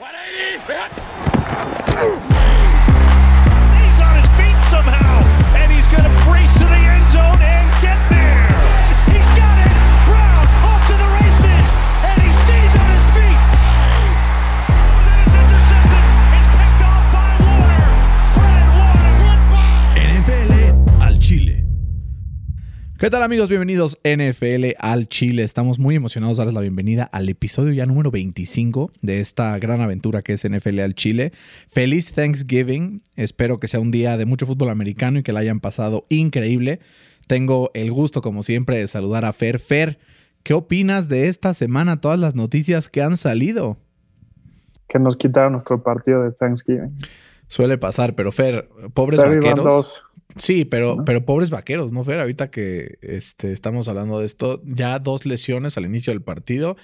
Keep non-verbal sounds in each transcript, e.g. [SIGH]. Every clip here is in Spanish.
180! ¿Qué tal amigos? Bienvenidos NFL al Chile. Estamos muy emocionados de darles la bienvenida al episodio ya número 25 de esta gran aventura que es NFL al Chile. Feliz Thanksgiving. Espero que sea un día de mucho fútbol americano y que la hayan pasado increíble. Tengo el gusto, como siempre, de saludar a Fer. Fer, ¿qué opinas de esta semana? Todas las noticias que han salido. que nos quitaron nuestro partido de Thanksgiving. Suele pasar, pero Fer, pobres vaqueros. Sí, pero, pero pobres vaqueros, ¿no, Fer? Ahorita que este, estamos hablando de esto, ya dos lesiones al inicio del partido.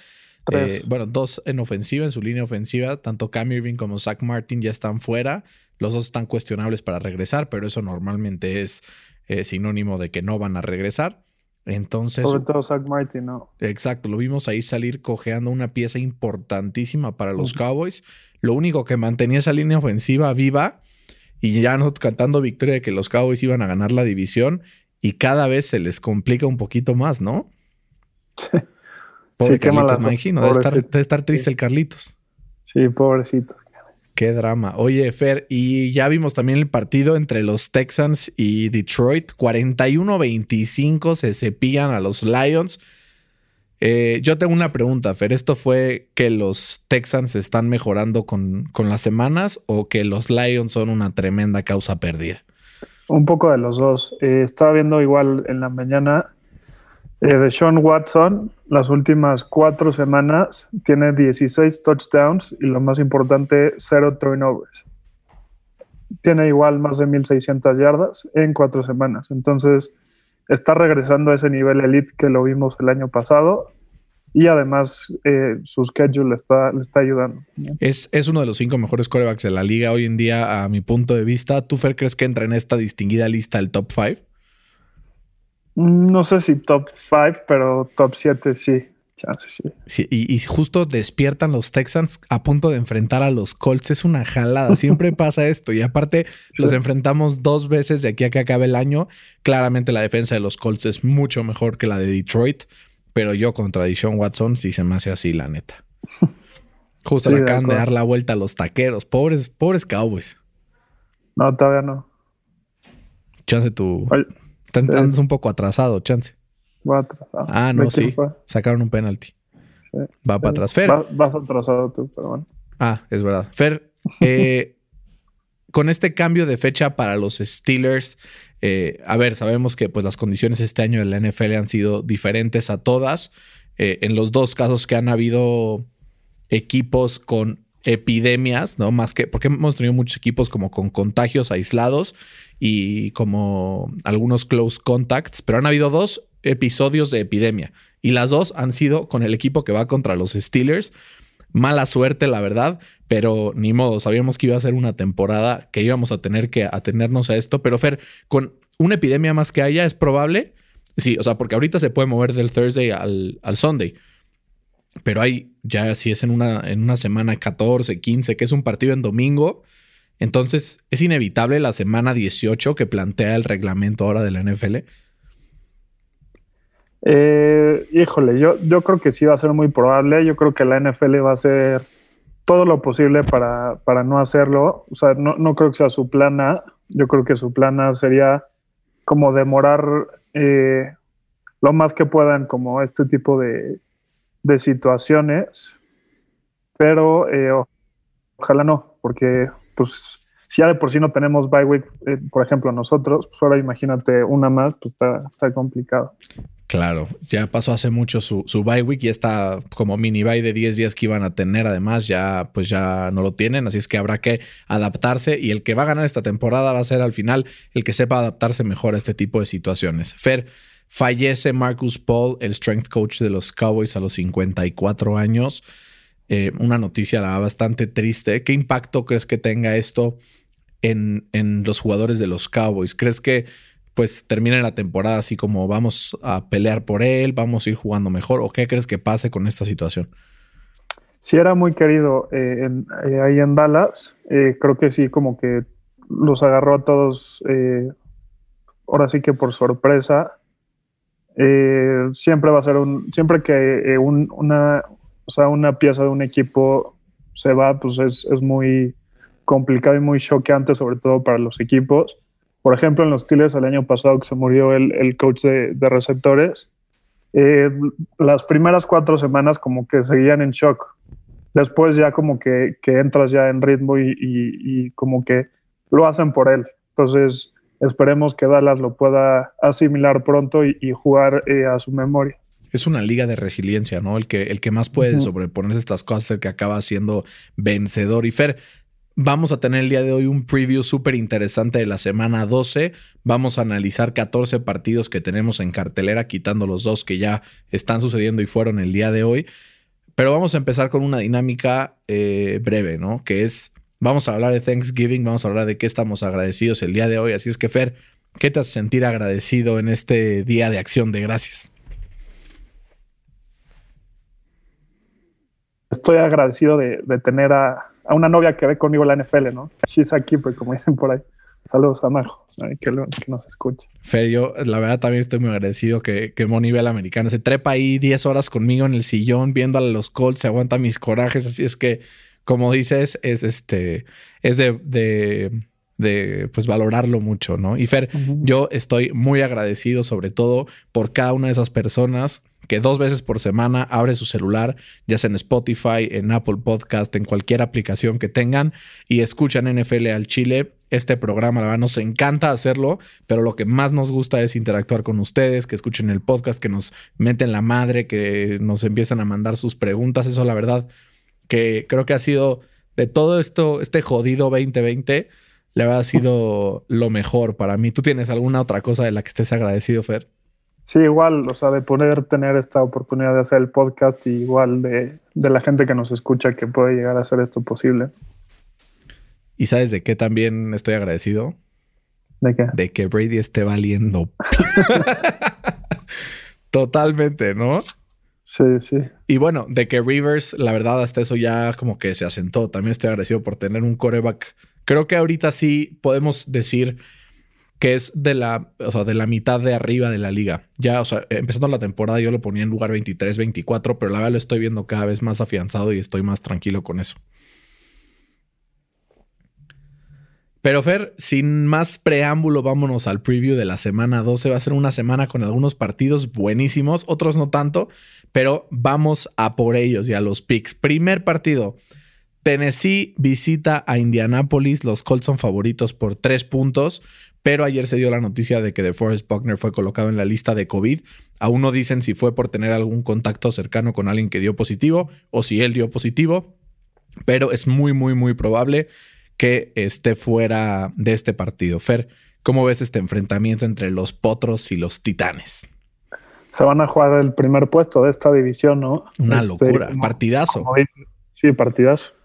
Eh, bueno, dos en ofensiva, en su línea ofensiva. Tanto Cam Irving como Zach Martin ya están fuera. Los dos están cuestionables para regresar, pero eso normalmente es eh, sinónimo de que no van a regresar. Entonces, Sobre todo Zach Martin, ¿no? Exacto, lo vimos ahí salir cojeando una pieza importantísima para los Cowboys. Lo único que mantenía esa línea ofensiva viva y ya no cantando victoria de que los Cowboys iban a ganar la división y cada vez se les complica un poquito más, ¿no? Pobre Sí, qué mala Carlitos, me imagino. Debe estar, debe estar triste el Carlitos. Sí, pobrecito. Qué drama. Oye, Fer, y ya vimos también el partido entre los Texans y Detroit. 41-25 se cepillan a los Lions. Eh, yo tengo una pregunta, Fer. ¿Esto fue que los Texans están mejorando con, con las semanas o que los Lions son una tremenda causa perdida? Un poco de los dos. Eh, estaba viendo igual en la mañana eh, de Sean Watson. Las últimas cuatro semanas tiene 16 touchdowns y lo más importante, cero turnovers. Tiene igual más de 1.600 yardas en cuatro semanas. Entonces, está regresando a ese nivel elite que lo vimos el año pasado. Y además, eh, su schedule le está, le está ayudando. Es, es uno de los cinco mejores corebacks de la liga hoy en día, a mi punto de vista. ¿Tú, Fer, crees que entra en esta distinguida lista el top 5? No sé si top 5, pero top 7 sí. Chance, sí. Sí, y, y justo despiertan los Texans a punto de enfrentar a los Colts. Es una jalada. Siempre [LAUGHS] pasa esto. Y aparte, los enfrentamos dos veces de aquí a que acabe el año. Claramente, la defensa de los Colts es mucho mejor que la de Detroit. Pero yo contra Deshaun Watson sí se me hace así, la neta. [LAUGHS] Justo Sí, le acaban de dar la vuelta a los taqueros. Pobres, pobres Cowboys. No, todavía no. Chance tú. Te- sí. Andas un poco atrasado, chance. Voy atrasado. Ah, ¿De no, sí. fue? Sacaron un penalti. Sí. Va para atrás. Fer. Vas, vas atrasado tú, pero bueno. Ah, es verdad. Fer, eh, [LAUGHS] con este cambio de fecha para los Steelers, eh, a ver, sabemos que pues, las condiciones este año de la NFL han sido diferentes a todas. Eh, en los dos casos que han habido equipos con epidemias, ¿no? Más que, porque hemos tenido muchos equipos como con contagios aislados y como algunos close contacts, pero han habido dos episodios de epidemia y las dos han sido con el equipo que va contra los Steelers. Mala suerte, la verdad, pero ni modo, sabíamos que iba a ser una temporada que íbamos a tener que atenernos a esto, pero Fer, con una epidemia más que haya, es probable, sí, o sea, porque ahorita se puede mover del Thursday al, al Sunday, pero hay ya si es en una, en una semana 14, 15, que es un partido en domingo, entonces es inevitable la semana 18 que plantea el reglamento ahora de la NFL. Eh, híjole, yo, yo creo que sí va a ser muy probable. Yo creo que la NFL va a hacer todo lo posible para, para no hacerlo. O sea, no, no creo que sea su plan A. Yo creo que su plan A sería como demorar eh, lo más que puedan como este tipo de, de situaciones. Pero eh, ojalá no, porque pues si ya de por sí no tenemos bye eh, por ejemplo, nosotros, pues ahora imagínate una más, pues está, está complicado. Claro, ya pasó hace mucho su, bye week y esta como mini bye de 10 días que iban a tener, además ya pues ya no lo tienen, así es que habrá que adaptarse y el que va a ganar esta temporada va a ser al final el que sepa adaptarse mejor a este tipo de situaciones. Fer, fallece Marcus Paul, el strength coach de los Cowboys a los 54 años. Eh, una noticia bastante triste. ¿Qué impacto crees que tenga esto en, en los jugadores de los Cowboys? ¿Crees que pues termine la temporada así como vamos a pelear por él, vamos a ir jugando mejor? ¿O qué crees que pase con esta situación? sí era muy querido eh, eh, ahí en Dallas. Eh, creo que sí, como que los agarró a todos, ahora sí que por sorpresa. siempre va a ser un, siempre que una, o sea, una pieza de un equipo se va, pues es, es muy complicado y muy choqueante, sobre todo para los equipos. Por ejemplo, en los Steelers el año pasado que se murió el, el coach de, de receptores, eh, las primeras cuatro semanas como que seguían en shock. Después ya como que, que entras ya en ritmo y, y, como que lo hacen por él. Entonces esperemos que Dallas lo pueda asimilar pronto y, jugar eh, a su memoria. Es una liga de resiliencia, ¿no? El que, el que más puede sobreponerse a estas cosas es el que acaba siendo vencedor. Y Fer, Vamos a tener el día de hoy un preview súper interesante de la semana 12. Vamos a analizar 14 partidos que tenemos en cartelera, quitando los dos que ya están sucediendo y fueron el día de hoy. Pero vamos a empezar con una dinámica eh, breve, ¿no? Que es, vamos a hablar de Thanksgiving, vamos a hablar de qué estamos agradecidos el día de hoy. Así es que, Fer, ¿qué te hace sentir agradecido en este día de acción de gracias? Estoy agradecido de tener a, a una novia que ve conmigo la NFL, ¿no? She's a keeper, como dicen por ahí. Saludos a Majo, que, nos escuche. Fer, yo la verdad también estoy muy agradecido que, que Moni ve la americana. Se trepa ahí 10 horas conmigo en el sillón viendo a los Colts, se aguanta mis corajes. Así es que, como dices, es este, es de, de pues valorarlo mucho, ¿no? Y Fer, yo estoy muy agradecido sobre todo por cada una de esas personas que dos veces por semana abre su celular, ya sea en Spotify, en Apple Podcast, en cualquier aplicación que tengan y escuchan NFL al Chile. Este programa, la verdad, nos encanta hacerlo, pero lo que más nos gusta es interactuar con ustedes, que escuchen el podcast, que nos meten la madre, que nos empiezan a mandar sus preguntas. Eso, la verdad, que creo que ha sido de todo esto, este jodido 2020, le ha sido lo mejor para mí. ¿Tú tienes alguna otra cosa de la que estés agradecido, Fer? Sí, igual, o sea, de poder tener esta oportunidad de hacer el podcast y igual de, la gente que nos escucha que puede llegar a hacer esto posible. ¿Y sabes de qué también estoy agradecido? ¿De qué? De que Brady esté valiendo. [LAUGHS] Totalmente, ¿no? Sí, sí. Y bueno, de que Rivers, la verdad, hasta eso ya como que se asentó. También estoy agradecido por tener un coreback. Creo que ahorita sí podemos decir que es de la, o sea, de la mitad de arriba de la liga. Ya, o sea, empezando la temporada yo lo ponía en lugar 23, 24, pero la verdad lo estoy viendo cada vez más afianzado y estoy más tranquilo con eso. Pero Fer, sin más preámbulo, vámonos al preview de la semana 12. Va a ser una semana con algunos partidos buenísimos, otros no tanto, pero vamos a por ellos y a los picks. Primer partido, Tennessee visita a Indianapolis. Los Colts son favoritos por tres puntos. Pero ayer se dio la noticia de que DeForest Buckner fue colocado en la lista de COVID. Aún no dicen si fue por tener algún contacto cercano con alguien que dio positivo o si él dio positivo. Pero es muy, muy, muy probable que esté fuera de este partido. Fer, ¿cómo ves este enfrentamiento entre los potros y los titanes? Se van a jugar el primer puesto de esta división, ¿no? Una este, locura, partidazo. sí, partidazo.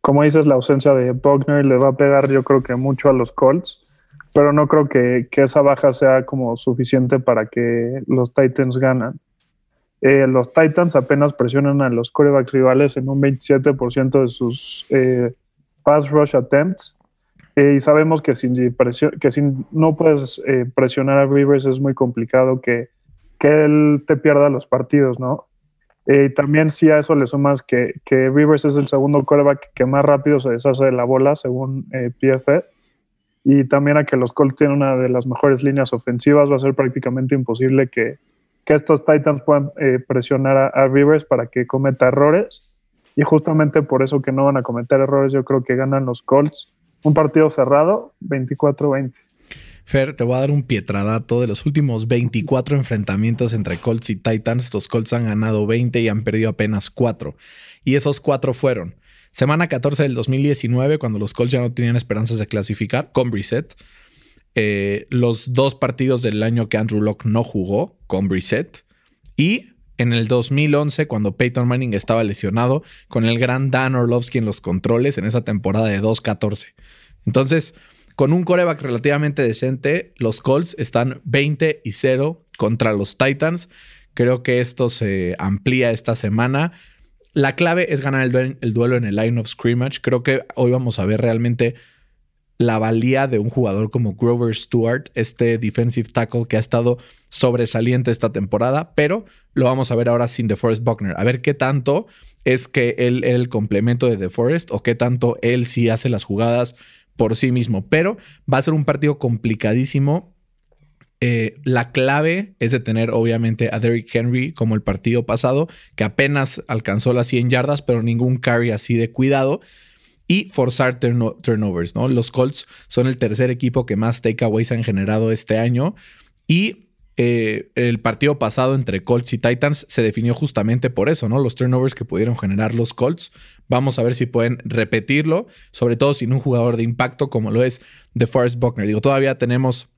Como dices, la ausencia de Buckner le va a pegar, yo creo que mucho a los Colts pero no creo que, esa baja sea como suficiente para que los Titans ganan. Eh, los Titans apenas presionan a los corebacks rivales en un 27% de sus eh, pass rush attempts. Eh, y sabemos que si, que si no puedes presionar a Rivers es muy complicado que, que él te pierda los partidos, ¿no? Y también si a eso le sumas que, que Rivers es el segundo coreback que más rápido se deshace de la bola, según PFF y también a que los Colts tienen una de las mejores líneas ofensivas, va a ser prácticamente imposible que, estos Titans puedan eh, presionar a, Rivers para que cometa errores. Y justamente por eso que no van a cometer errores, yo creo que ganan los Colts. Un partido cerrado, 24-20. Fer, te voy a dar un pietradato de los últimos 24 enfrentamientos entre Colts y Titans. Los Colts han ganado 20 y han perdido apenas 4. Y esos 4 fueron Semana 14 del 2019, cuando los Colts ya no tenían esperanzas de clasificar, con Brissett. Eh, los dos partidos del año que Andrew Locke no jugó, con Brissett. Y en el 2011, cuando Peyton Manning estaba lesionado, con el gran Dan Orlovsky en los controles en esa temporada de 2-14. Entonces, con un coreback relativamente decente, los Colts están 20 y 0 contra los Titans. Creo que esto se amplía esta semana la clave es ganar el, el, duelo en el line of scrimmage. Creo que hoy vamos a ver realmente la valía de un jugador como Grover Stewart, este defensive tackle que ha estado sobresaliente esta temporada, pero lo vamos a ver ahora sin DeForest Buckner. A ver qué tanto es que él es el complemento de DeForest o qué tanto él sí hace las jugadas por sí mismo. Pero va a ser un partido complicadísimo. Eh, la clave es de tener obviamente a Derrick Henry como el partido pasado, que apenas alcanzó las 100 yardas, pero ningún carry así de cuidado y forzar turnovers, ¿no? Los Colts son el tercer equipo que más takeaways han generado este año y eh, el partido pasado entre Colts y Titans se definió justamente por eso, ¿no? Los turnovers que pudieron generar los Colts. Vamos a ver si pueden repetirlo, sobre todo sin un jugador de impacto como lo es DeForest Buckner. Digo, todavía tenemos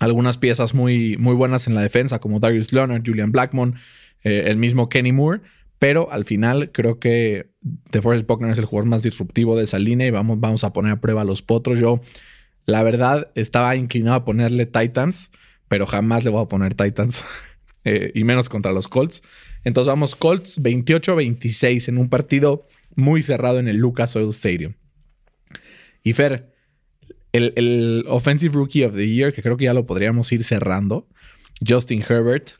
algunas piezas muy, muy buenas en la defensa, como Darius Leonard, Julian Blackmon, eh, el mismo Kenny Moore, pero al final creo que DeForest Buckner es el jugador más disruptivo de esa línea y vamos, vamos a poner a prueba a los potros. Yo, la verdad, estaba inclinado a ponerle Titans, pero jamás le voy a poner Titans. [LAUGHS] Eh, y menos contra los Colts. Entonces vamos Colts 28-26 en un partido muy cerrado en el Lucas Oil Stadium. Y Fer, el, el, Offensive Rookie of the Year, que creo que ya lo podríamos ir cerrando, Justin Herbert,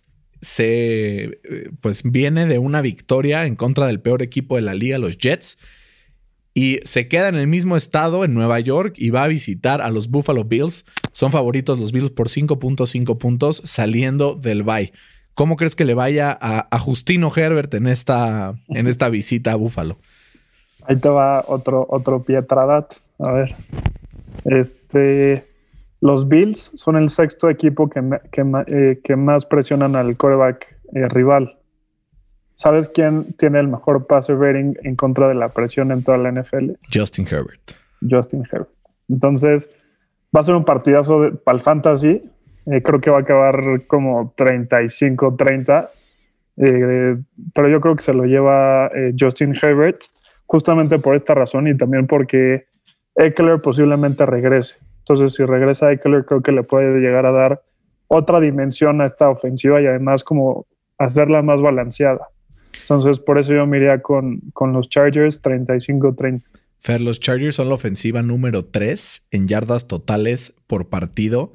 se eh, pues viene de una victoria en contra del peor equipo de la liga, los Jets, y se queda en el mismo estado, en Nueva York, y va a visitar a los Buffalo Bills. Son favoritos los Bills por 5.5 puntos saliendo del bye. ¿Cómo crees que le vaya a, Justino Herbert en esta, en esta visita a Buffalo? Ahí te va otro, otro Pietradat. A ver. Este. Los Bills son el sexto equipo que, eh, que, más presionan al quarterback eh, rival. ¿Sabes quién tiene el mejor passer rating en contra de la presión en toda la NFL? Justin Herbert. Justin Herbert. Entonces, va a ser un partidazo para el fantasy. Eh, creo que va a acabar como 35-30. pero yo creo que se lo lleva Justin Herbert justamente por esta razón y también porque Eckler posiblemente regrese. Entonces, si regresa Eckler, creo que le puede llegar a dar otra dimensión a esta ofensiva y además como hacerla más balanceada. Entonces, por eso yo me con, con los Chargers 35-30. Fer, los Chargers son la ofensiva número 3 en yardas totales por partido,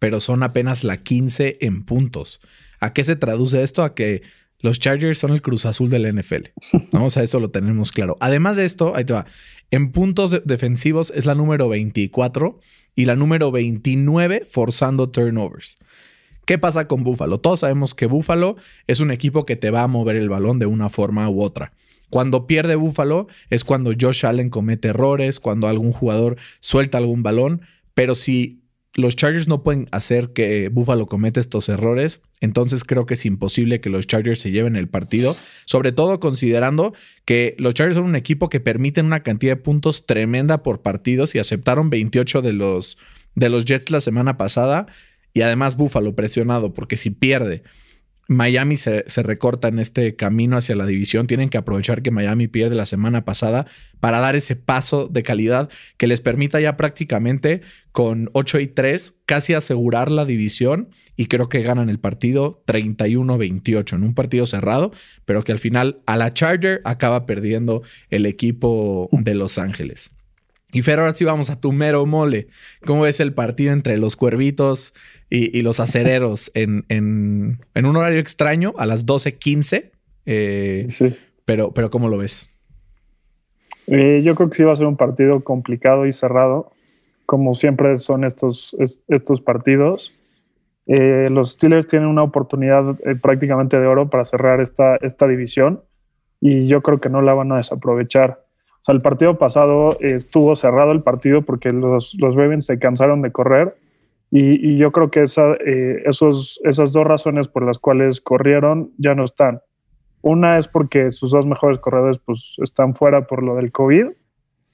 pero son apenas la 15 en puntos. ¿A qué se traduce esto? A que los Chargers son el Cruz Azul del NFL. ¿no? O sea, eso lo tenemos claro. Además de esto, ahí te va. En puntos defensivos es la número 24 y la número 29 forzando turnovers. ¿Qué pasa con Buffalo? Todos sabemos que Buffalo es un equipo que te va a mover el balón de una forma u otra. Cuando pierde Buffalo es cuando Josh Allen comete errores, cuando algún jugador suelta algún balón, pero si los Chargers no pueden hacer que Buffalo cometa estos errores, entonces creo que es imposible que los Chargers se lleven el partido, sobre todo considerando que los Chargers son un equipo que permiten una cantidad de puntos tremenda por partidos y aceptaron 28 de los, de los Jets la semana pasada y además Buffalo presionado porque si pierde Miami se, recorta en este camino hacia la división. Tienen que aprovechar que Miami pierde la semana pasada para dar ese paso de calidad que les permita ya prácticamente con 8 y 3 casi asegurar la división y creo que ganan el partido 31-28 en un partido cerrado, pero que al final a la Charger acaba perdiendo el equipo de Los Ángeles. Y Fer, ahora sí vamos a tu mero mole. ¿Cómo es el partido entre los cuervitos y, los acereros [LAUGHS] en, en, un horario extraño a las 12.15? Eh, sí. Pero, pero ¿cómo lo ves? Eh, yo creo que sí va a ser un partido complicado y cerrado, como siempre son estos, estos partidos. Eh, los Steelers tienen una oportunidad prácticamente de oro para cerrar esta, esta división y yo creo que no la van a desaprovechar. O sea, el partido pasado estuvo cerrado el partido porque los, los Ravens se cansaron de correr y, yo creo que esa, eh, esos, esas dos razones por las cuales corrieron ya no están. Una es porque sus dos mejores corredores pues, están fuera por lo del COVID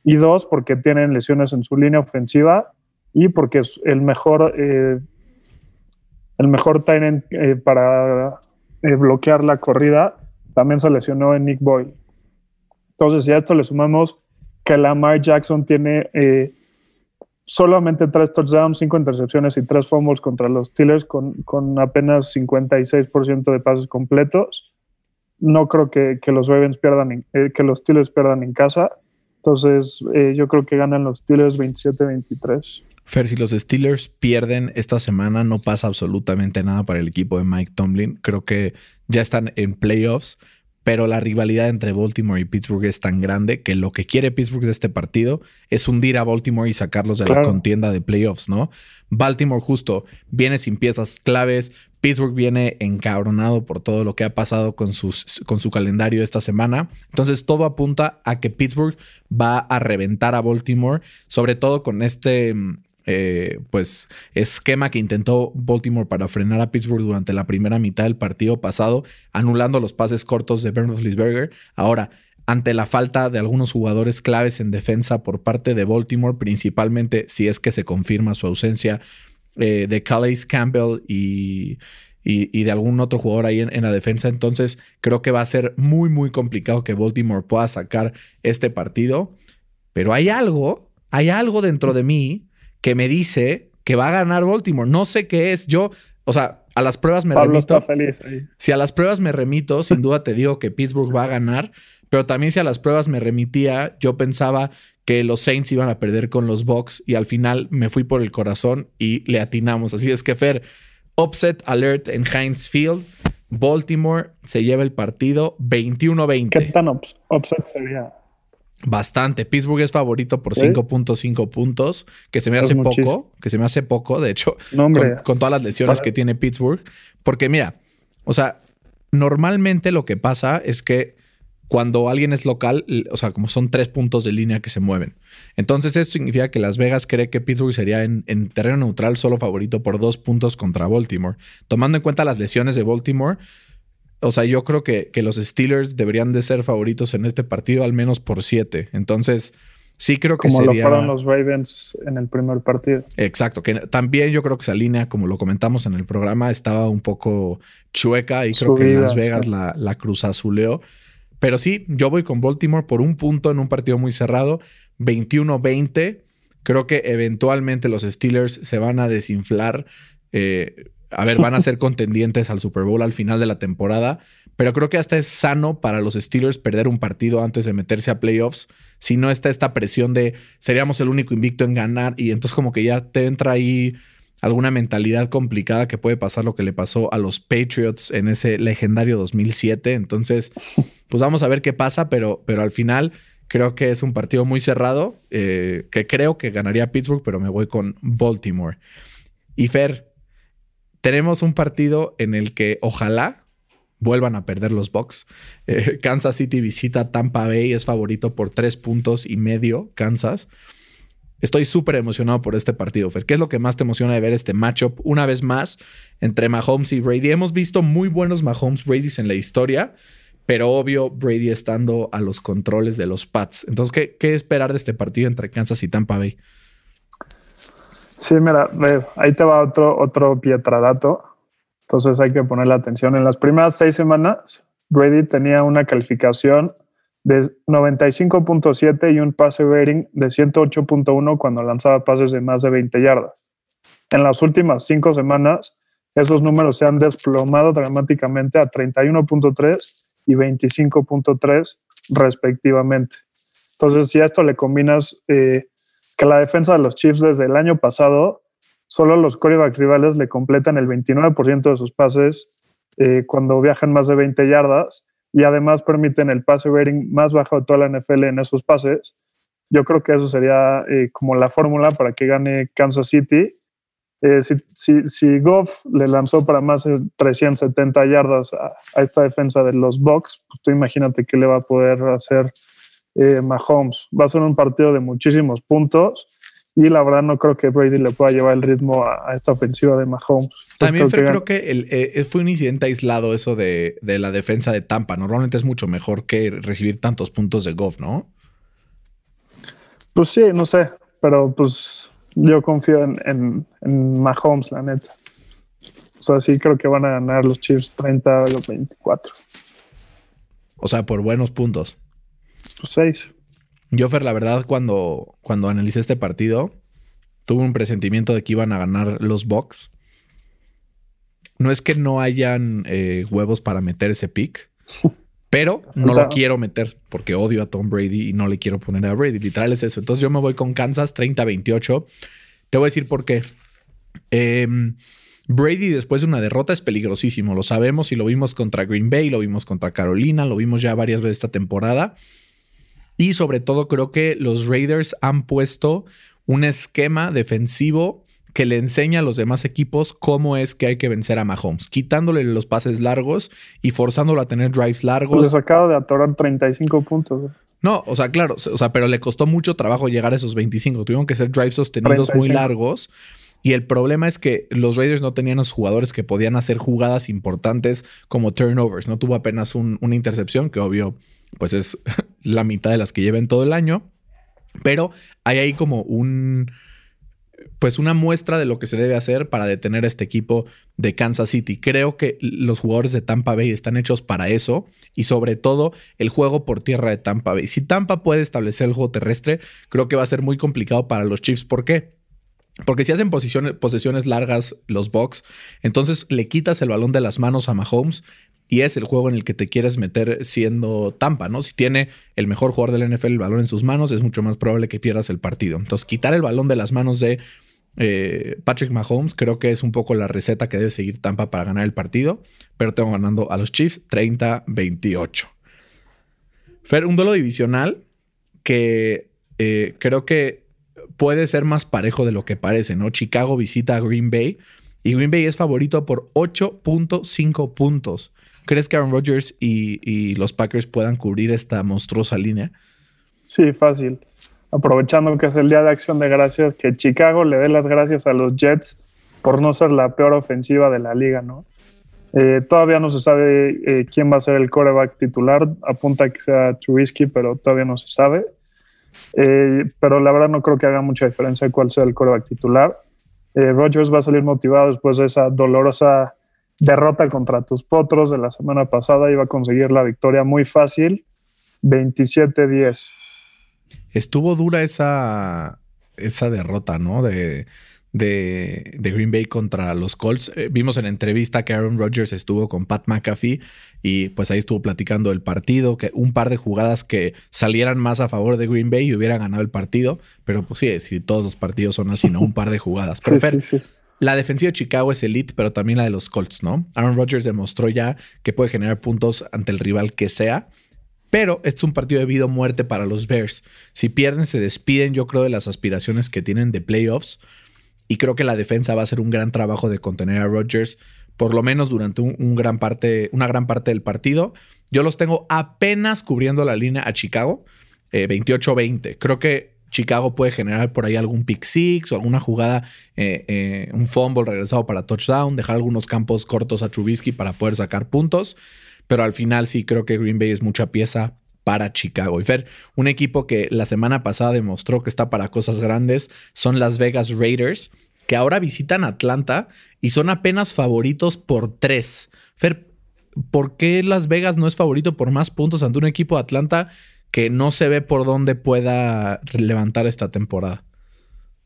y dos porque tienen lesiones en su línea ofensiva y porque el mejor, eh, el mejor eh, para bloquear la corrida también se lesionó en Nick Boyle. Entonces, si a esto le sumamos que Lamar Jackson tiene eh, solamente tres touchdowns, cinco intercepciones y tres fumbles contra los Steelers con, con apenas 56% de pasos completos, no creo que, los Ravens pierdan, eh, que los Steelers pierdan en casa. Entonces, eh, yo creo que ganan los Steelers 27-23. Fer, si los Steelers pierden esta semana, no pasa absolutamente nada para el equipo de Mike Tomlin. Creo que ya están en playoffs pero la rivalidad entre Baltimore y Pittsburgh es tan grande que lo que quiere Pittsburgh de este partido es hundir a Baltimore y sacarlos de la contienda de playoffs, ¿no? Baltimore justo viene sin piezas claves, Pittsburgh viene encabronado por todo lo que ha pasado con, sus, con su calendario esta semana. Entonces todo apunta a que Pittsburgh va a reventar a Baltimore, sobre todo con este eh, pues esquema que intentó Baltimore para frenar a Pittsburgh durante la primera mitad del partido pasado, anulando los pases cortos de Bernard Lisberger. Ahora, ante la falta de algunos jugadores claves en defensa por parte de Baltimore, principalmente si es que se confirma su ausencia eh, de Calais Campbell y, y, de algún otro jugador ahí en, en, la defensa. Entonces creo que va a ser muy, muy complicado que Baltimore pueda sacar este partido. Pero hay algo, hay algo dentro de mí que me dice que va a ganar Baltimore. No sé qué es. Yo, o sea, a las pruebas me remito. Si a las pruebas me remito, sin duda te digo que Pittsburgh va a ganar. Pero también si a las pruebas me remitía, yo pensaba que los Saints iban a perder con los Bucks y al final me fui por el corazón y le atinamos. Así es que Fer, upset alert en Heinz Field. Baltimore se lleva el partido 21-20. ¿Qué tan upset sería? Bastante. Pittsburgh es favorito por 5.5 puntos, que se me hace poco, que se me hace poco, de hecho, [LAUGHS] con, todas las lesiones que tiene Pittsburgh. Porque mira, o sea, normalmente lo que pasa es que cuando alguien es local, o sea, como son tres puntos de línea que se mueven. Entonces, esto significa que Las Vegas cree que Pittsburgh sería en, en terreno neutral solo favorito por dos puntos contra Baltimore. Tomando en cuenta las lesiones de Baltimore, o sea, yo creo que, que, los Steelers deberían de ser favoritos en este partido al menos por siete. Entonces, sí creo que como lo fueron los Ravens en el primer partido. Exacto, que también yo creo que esa línea, como lo comentamos en el programa, estaba un poco chueca y creo que en Las Vegas la, la cruz azuleó. Pero sí, yo voy con Baltimore por un punto en un partido muy cerrado, 21-20. Creo que eventualmente los Steelers se van a desinflar. Eh, a ver, van a ser contendientes al Super Bowl al final de la temporada, pero creo que hasta es sano para los Steelers perder un partido antes de meterse a playoffs, si no está esta presión de seríamos el único invicto en ganar y entonces como que ya te entra ahí alguna mentalidad complicada que puede pasar lo que le pasó a los Patriots en ese legendario 2007, entonces pues vamos a ver qué pasa, pero, pero al final creo que es un partido muy cerrado, eh, que creo que ganaría Pittsburgh, pero me voy con Baltimore. Y Fer, tenemos un partido en el que ojalá vuelvan a perder los Bucks. Eh, Kansas City visita Tampa Bay, es favorito por tres puntos y medio, Kansas. Estoy súper emocionado por este partido, Fer. ¿Qué es lo que más te emociona de ver este matchup? Una vez más, entre Mahomes y Brady. Hemos visto muy buenos Mahomes Bradys en la historia, pero obvio, Brady estando a los controles de los Pats. Entonces, ¿qué, qué esperar de este partido entre Kansas y Tampa Bay? Sí, mira, ahí te va otro, otro pietradato. Entonces hay que ponerle atención. En las primeras seis semanas, Brady tenía una calificación de 95.7 y un pase rating de 108.1 cuando lanzaba pases de más de 20 yardas. En las últimas cinco semanas, esos números se han desplomado dramáticamente a 31.3 y 25.3 respectivamente. Entonces, si a esto le combinas eh, que la defensa de los Chiefs desde el año pasado, solo los quarterbacks rivales le completan el 29% de sus pases eh, cuando viajan más de 20 yardas y además permiten el pase rating más bajo de toda la NFL en esos pases. Yo creo que eso sería eh, como la fórmula para que gane Kansas City. Eh, si, si, si, Goff le lanzó para más de 370 yardas a, a esta defensa de los Bucks, pues tú imagínate qué le va a poder hacer eh, Mahomes. Va a ser un partido de muchísimos puntos y la verdad no creo que Brady le pueda llevar el ritmo a, esta ofensiva de Mahomes. También creo, que, el, eh, fue un incidente aislado eso de, la defensa de Tampa. Normalmente es mucho mejor que recibir tantos puntos de Goff, ¿no? Pues sí, no sé, pero pues yo confío en, en, Mahomes, la neta. O sea, sí creo que van a ganar los Chiefs 30 o 24. O sea, por buenos puntos. Pues seis. Yo, Fer, la verdad, cuando, cuando analicé este partido, tuve un presentimiento de que iban a ganar los Bucks. No es que no hayan eh, huevos para meter ese pick, Pero no lo quiero meter porque odio a Tom Brady y no le quiero poner a Brady. Literal es eso. Entonces yo me voy con Kansas 30-28. Te voy a decir por qué. Em, Brady después de una derrota es peligrosísimo. Lo sabemos y lo vimos contra Green Bay, lo vimos contra Carolina, lo vimos ya varias veces esta temporada. Y sobre todo creo que los Raiders han puesto un esquema defensivo que le enseña a los demás equipos cómo es que hay que vencer a Mahomes, quitándole los pases largos y forzándolo a tener drives largos. Les acaba de atorar 35 puntos. No, o sea, claro, o sea, pero le costó mucho trabajo llegar a esos 25. Tuvieron que ser drives sostenidos muy largos. Y el problema es que los Raiders no tenían los jugadores que podían hacer jugadas importantes como turnovers. No tuvo apenas una intercepción, que obvio, pues es [LAUGHS] la mitad de las que lleven todo el año. Pero hay ahí como un, pues una muestra de lo que se debe hacer para detener a este equipo de Kansas City. Creo que los jugadores de Tampa Bay están hechos para eso y sobre todo el juego por tierra de Tampa Bay. Si Tampa puede establecer el juego terrestre, creo que va a ser muy complicado para los Chiefs. ¿Por qué? Porque si hacen posesiones largas los Bucks, entonces le quitas el balón de las manos a Mahomes y es el juego en el que te quieres meter siendo Tampa, ¿no? Si tiene el mejor jugador del NFL el balón en sus manos, es mucho más probable que pierdas el partido. Entonces, quitar el balón de las manos de eh, Patrick Mahomes creo que es un poco la receta que debe seguir Tampa para ganar el partido, pero tengo ganando a los Chiefs 30-28. Fer, un duelo divisional que eh, creo que puede ser más parejo de lo que parece, ¿no? Chicago visita a Green Bay y Green Bay es favorito por 8.5 puntos. ¿Crees que Aaron Rodgers y, los Packers puedan cubrir esta monstruosa línea? Sí, fácil. Aprovechando que es el día de acción de gracias, que Chicago le dé las gracias a los Jets por no ser la peor ofensiva de la liga, ¿no? Eh, todavía no se sabe eh, quién va a ser el coreback titular. Apunta que sea Trubisky, pero todavía no se sabe. Eh, pero la verdad no creo que haga mucha diferencia cuál sea el coreback titular. Rodgers va a salir motivado después de esa dolorosa derrota contra tus potros de la semana pasada iba a conseguir la victoria muy fácil, 27-10. Estuvo dura esa, esa derrota, ¿no? De, de, Green Bay contra los Colts. Eh, vimos en la entrevista que Aaron Rodgers estuvo con Pat McAfee y pues ahí estuvo platicando el partido, que un par de jugadas que salieran más a favor de Green Bay y hubieran ganado el partido, pero pues sí, si todos los partidos son así, ¿no? Un par de jugadas. [LAUGHS] Pero la defensiva de Chicago es elite, pero también la de los Colts, ¿no? Aaron Rodgers demostró ya que puede generar puntos ante el rival que sea. Pero este es un partido de vida o muerte para los Bears. Si pierden, se despiden, yo creo, de las aspiraciones que tienen de playoffs. Y creo que la defensa va a hacer un gran trabajo de contener a Rodgers, por lo menos durante un, gran parte, una gran parte del partido. Yo los tengo apenas cubriendo la línea a Chicago, 28-20. Eh, creo que Chicago puede generar por ahí algún pick six o alguna jugada, eh, eh, un fumble regresado para touchdown, dejar algunos campos cortos a Trubisky para poder sacar puntos. Pero al final sí creo que Green Bay es mucha pieza para Chicago. Y Fer, un equipo que la semana pasada demostró que está para cosas grandes son las Vegas Raiders, que ahora visitan Atlanta y son apenas favoritos por tres. Fer, ¿por qué Las Vegas no es favorito por más puntos ante un equipo de Atlanta que no se ve por dónde pueda levantar esta temporada.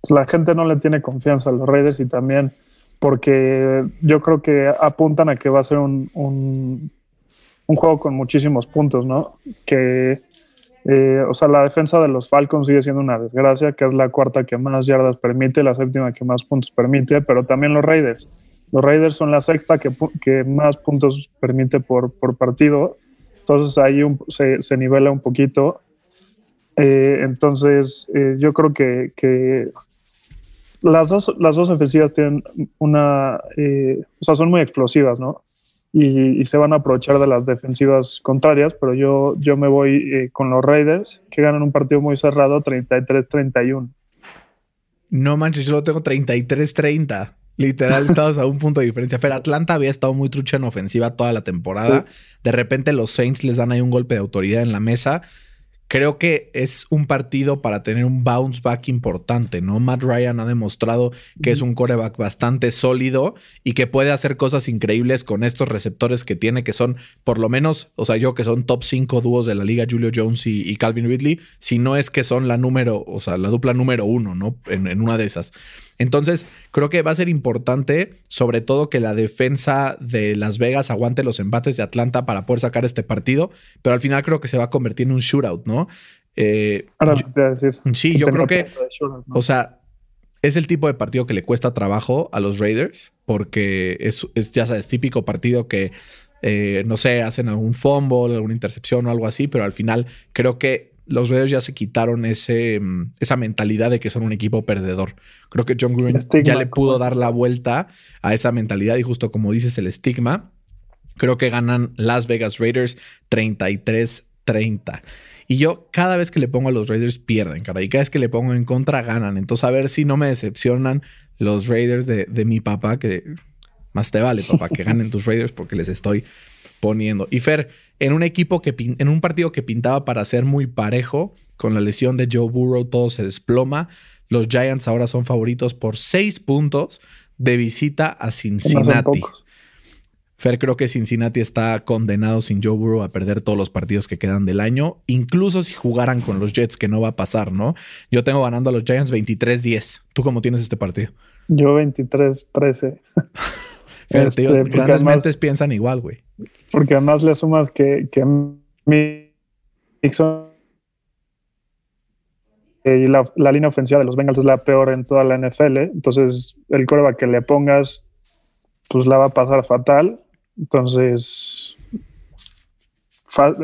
La gente no le tiene confianza a los Raiders y también porque yo creo que apuntan a que va a ser un, un, juego con muchísimos puntos, ¿no? Que, eh, o sea, la defensa de los Falcons sigue siendo una desgracia, que es la cuarta que más yardas permite, la séptima que más puntos permite, pero también los Raiders. Los Raiders son la sexta que, que más puntos permite por, por partido entonces ahí se, nivela un poquito. Eh, entonces eh, yo creo que, las, dos, las dos ofensivas tienen una, eh, o sea, son muy explosivas, ¿no? Y, se van a aprovechar de las defensivas contrarias, pero yo, yo me voy con los Raiders, que ganan un partido muy cerrado, 33-31. No manches, yo lo tengo 33-30. Literal, estabas a un punto de diferencia. Fer, Atlanta había estado muy trucha en ofensiva toda la temporada. De repente los Saints les dan ahí un golpe de autoridad en la mesa creo que es un partido para tener un bounce back importante, ¿no? Matt Ryan ha demostrado que es un coreback bastante sólido y que puede hacer cosas increíbles con estos receptores que tiene, que son por lo menos, o sea, yo que son top 5 dúos de la liga, Julio Jones y, Calvin Ridley, si no es que son la número, o sea, la dupla número uno, ¿no? En, en una de esas. Entonces, creo que va a ser importante, sobre todo, que la defensa de Las Vegas aguante los embates de Atlanta para poder sacar este partido, pero al final creo que se va a convertir en un shootout, ¿no? Eh, Ahora te decir. Sí, yo creo que, o sea, es el tipo de partido que le cuesta trabajo a los Raiders, porque es, ya sabes, típico partido que, eh, no sé, hacen algún fumble, alguna intercepción o algo así, pero al final creo que los Raiders ya se quitaron ese, mm, esa mentalidad de que son un equipo perdedor. Creo que John Green ya le pudo dar la vuelta a esa mentalidad y justo como dices, el estigma, creo que ganan Las Vegas Raiders 33-30. Y yo cada vez que le pongo a los Raiders pierden, cara. Y cada vez que le pongo en contra ganan. Entonces a ver si no me decepcionan los Raiders de, de mi papá, que más te vale, papá, que ganen tus Raiders porque les estoy poniendo. Y Fer, en un equipo que en un partido que pintaba para ser muy parejo, con la lesión de Joe Burrow todo se desploma. Los Giants ahora son favoritos por seis puntos de visita a Cincinnati. Fer, creo que Cincinnati está condenado sin Joe Burrow a perder todos los partidos que quedan del año, incluso si jugaran con los Jets, que no va a pasar, ¿no? Yo tengo ganando a los Giants 23-10. ¿Tú cómo tienes este partido? Yo 23-13. [LAUGHS] Fer, este, grandes mentes piensan igual, güey. Porque además le sumas que, que Mixon y la, línea ofensiva de los Bengals es la peor en toda la NFL. Entonces, el coreback que le pongas, pues la va a pasar fatal. Entonces,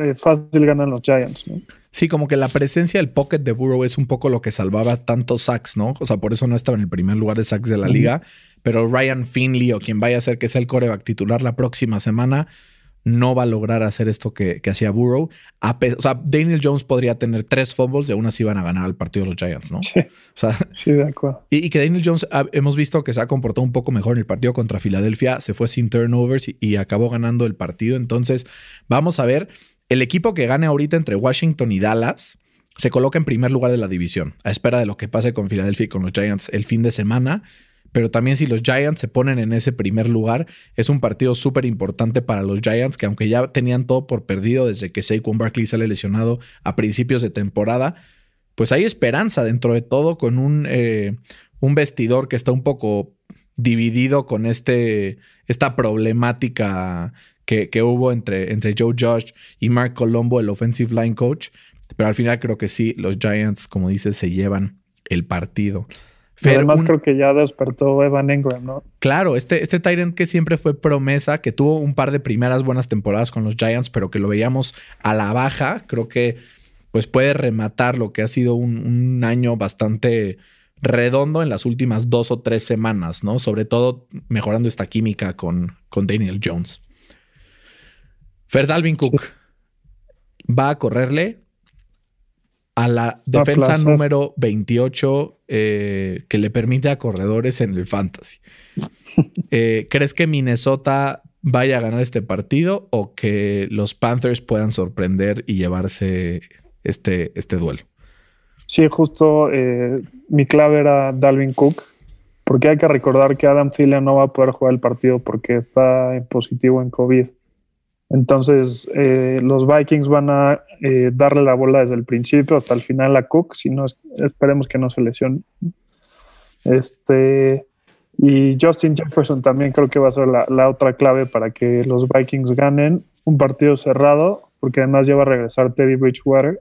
eh, fácil ganan los Giants, ¿no? Sí, como que la presencia del pocket de Burrow es un poco lo que salvaba tantos sacks, ¿no? O sea, por eso no estaba en el primer lugar de sacks de la liga. Pero Ryan Finley o quien vaya a ser que sea el coreback titular la próxima semana, no va a lograr hacer esto que, hacía Burrow. o sea, Daniel Jones podría tener tres fumbles y aún así van a ganar el partido de los Giants, ¿no? Sí. O sea, sí, de acuerdo. Y, que Daniel Jones ah, hemos visto que se ha comportado un poco mejor en el partido contra Filadelfia, se fue sin turnovers y, acabó ganando el partido. Entonces, vamos a ver. El equipo que gane ahorita entre Washington y Dallas se coloca en primer lugar de la división, a espera de lo que pase con Filadelfia y con los Giants el fin de semana. Pero también si los Giants se ponen en ese primer lugar, es un partido súper importante para los Giants, que aunque ya tenían todo por perdido desde que Saquon Barkley sale lesionado a principios de temporada, pues hay esperanza dentro de todo con un, eh, un vestidor que está un poco dividido con este, esta problemática que, que, hubo entre, entre Joe Josh y Mark Colombo, el offensive line coach. Pero al final creo que sí, los Giants, como dices, se llevan el partido. Además, creo que ya despertó Evan Engram, ¿no? Claro, este, este Tyrant que siempre fue promesa, que tuvo un par de primeras buenas temporadas con los Giants, pero que lo veíamos a la baja, creo que pues puede rematar lo que ha sido un, año bastante redondo en las últimas dos o tres semanas, ¿no? Sobre todo mejorando esta química con, con Daniel Jones. Fer Dalvin Cook va a correrle a la defensa número 28 eh, que le permite a corredores en el fantasy. [LAUGHS] Eh, ¿Crees que Minnesota vaya a ganar este partido o que los Panthers puedan sorprender y llevarse este, este duelo? Sí, justo eh, mi clave era Dalvin Cook, porque hay que recordar que Adam Thielen no va a poder jugar el partido porque está en positivo en COVID. Entonces, eh, los Vikings van a eh, darle la bola desde el principio hasta el final a Cook, si no, esperemos que no se lesione. Este, y Justin Jefferson también creo que va a ser la, otra clave para que los Vikings ganen un partido cerrado, porque además lleva a regresar Teddy Bridgewater.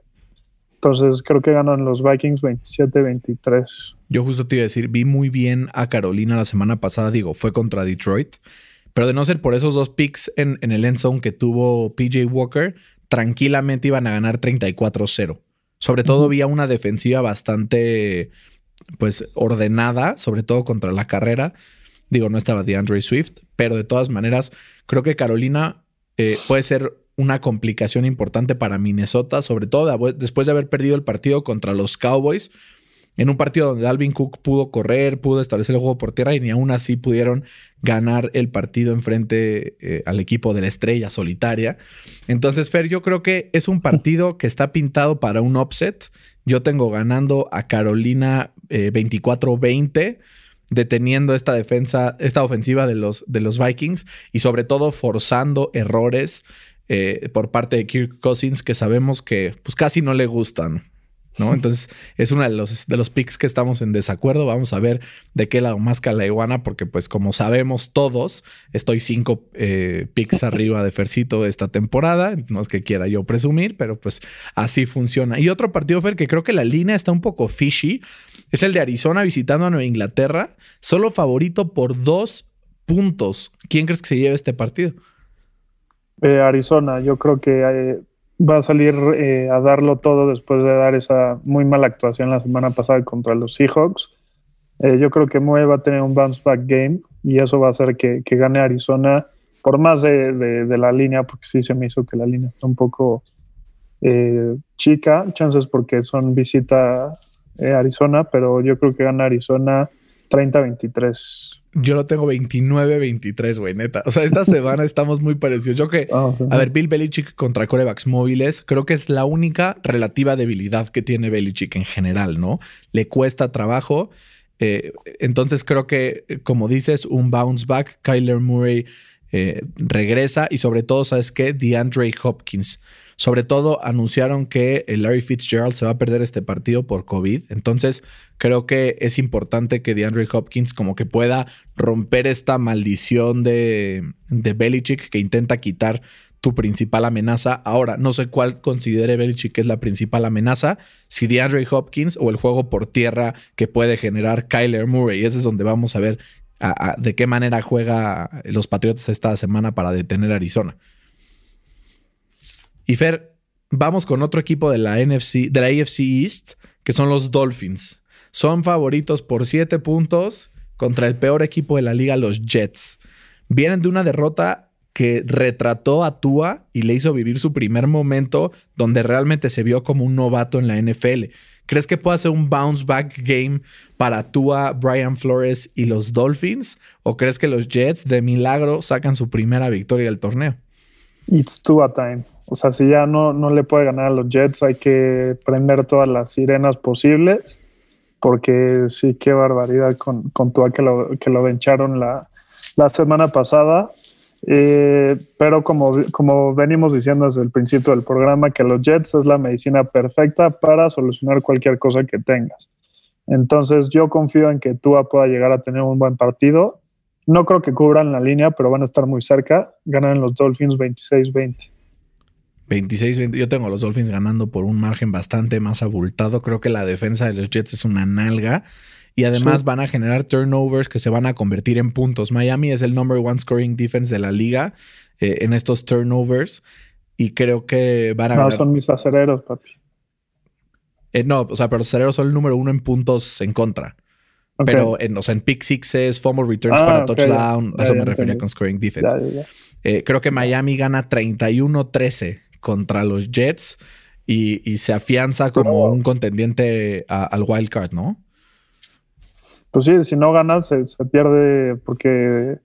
Entonces creo que ganan los Vikings 27-23. Yo justo te iba a decir, vi muy bien a Carolina la semana pasada, digo, fue contra Detroit. Pero de no ser por esos dos picks en, el end zone que tuvo PJ Walker, tranquilamente iban a ganar 34-0. Sobre todo había una defensiva bastante pues ordenada, sobre todo contra la carrera. Digo, no estaba DeAndre Swift, pero de todas maneras, creo que Carolina eh, puede ser una complicación importante para Minnesota, sobre todo después de haber perdido el partido contra los Cowboys en un partido donde Dalvin Cook pudo correr, pudo establecer el juego por tierra y ni aún así pudieron ganar el partido enfrente eh, al equipo de la estrella solitaria. Entonces, Fer, yo creo que es un partido que está pintado para un upset. Yo tengo ganando a Carolina 24-20 eh, deteniendo esta defensa, esta ofensiva de los, de los Vikings y sobre todo forzando errores eh, por parte de Kirk Cousins que sabemos que pues casi no le gustan. ¿No? [LAUGHS] Entonces es uno de los, de los picks que estamos en desacuerdo. Vamos a ver de qué lado más la iguana, porque pues como sabemos todos, estoy cinco eh, picks [LAUGHS] arriba de Fercito esta temporada. No es que quiera yo presumir, pero pues así funciona. Y otro partido, Fer, que creo que la línea está un poco fishy, es el de Arizona visitando a Nueva Inglaterra, solo favorito por dos puntos. ¿Quién crees que se lleve este partido? Eh, Arizona, yo creo que eh, va a salir eh, a darlo todo después de dar esa muy mala actuación la semana pasada contra los Seahawks. yo creo que Mue va a tener un bounce back game y eso va a hacer que, gane Arizona por más de, la línea, porque sí se me hizo que la línea está un poco chica, chances porque son visita Arizona, pero yo creo que gana Arizona 30-23. Yo lo tengo 29-23, güey, neta. O sea, esta [LAUGHS] semana estamos muy parecidos. Yo que, ah, a ver, Bill Belichick contra corebacks móviles, creo que es la única relativa debilidad que tiene Belichick en general, ¿no? Le cuesta trabajo. Eh, entonces creo que, como dices, un bounce back, Kyler Murray eh, regresa y sobre todo, ¿sabes qué? DeAndre Hopkins. Sobre todo anunciaron que Larry Fitzgerald se va a perder este partido por COVID. Entonces creo que es importante que DeAndre Hopkins como que pueda romper esta maldición de, de Belichick que intenta quitar tu principal amenaza. Ahora, no sé cuál considere Belichick que es la principal amenaza, si DeAndre Hopkins o el juego por tierra que puede generar Kyler Murray. Ese es donde vamos a ver de qué manera juega los Patriotas esta semana para detener a Arizona. Y Fer, vamos con otro equipo de la NFC, de la AFC East, que son los Dolphins. Son favoritos por siete puntos contra el peor equipo de la liga, los Jets. Vienen de una derrota que retrató a Tua y le hizo vivir su primer momento donde realmente se vio como un novato en la NFL. ¿Crees que puede ser un bounce back game para Tua, Brian Flores y los Dolphins? ¿O crees que los Jets de milagro sacan su primera victoria del torneo? It's a time. O sea, si ya no, no le puede ganar a los Jets, hay que prender todas las sirenas posibles. Porque sí, qué barbaridad con, con Tua que lo, que lo vencharon la, la semana pasada. Eh, pero como, como venimos diciendo desde el principio del programa, que los Jets es la medicina perfecta para solucionar cualquier cosa que tengas. Entonces yo confío en que Tua pueda llegar a tener un buen partido no creo que cubran la línea, pero van a estar muy cerca. Ganan los Dolphins 26-20. 26-20. Yo tengo a los Dolphins ganando por un margen bastante más abultado. Creo que la defensa de los Jets es una nalga. Y además van a generar turnovers que se van a convertir en puntos. Miami es el number one scoring defense de la liga eh, en estos turnovers. Y creo que van a No, son mis acereros, papi. Eh, no, o sea, pero los acereros son el número uno en puntos en contra. Pero en, o sea, en pick sixes, fumble returns para ah, touchdown, eso me refería con scoring defense. Eh, creo que Miami gana 31-13 contra los Jets y, se afianza como un contendiente al wild card, ¿no? Pues sí, si no gana se, pierde porque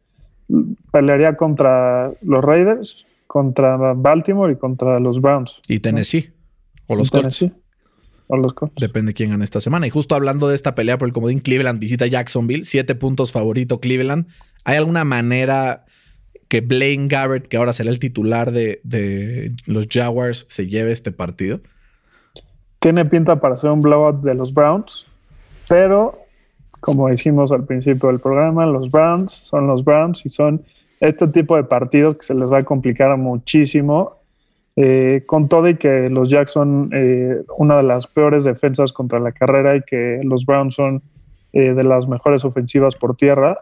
pelearía contra los Raiders, contra Baltimore y contra los Browns. Y Tennessee. O los Colts. Depende quién gane esta semana. Y justo hablando de esta pelea por el comodín, Cleveland visita Jacksonville. Siete puntos favorito Cleveland. ¿Hay alguna manera que Blaine Garrett, que ahora será el titular de, los Jaguars, se lleve este partido? Tiene pinta para ser un blowout de los Browns, pero como dijimos al principio del programa, los Browns son los Browns y son este tipo de partidos que se les va a complicar muchísimo eh, con todo y que los Jacks son eh, una de las peores defensas contra la carrera y que los Browns son eh, de las mejores ofensivas por tierra.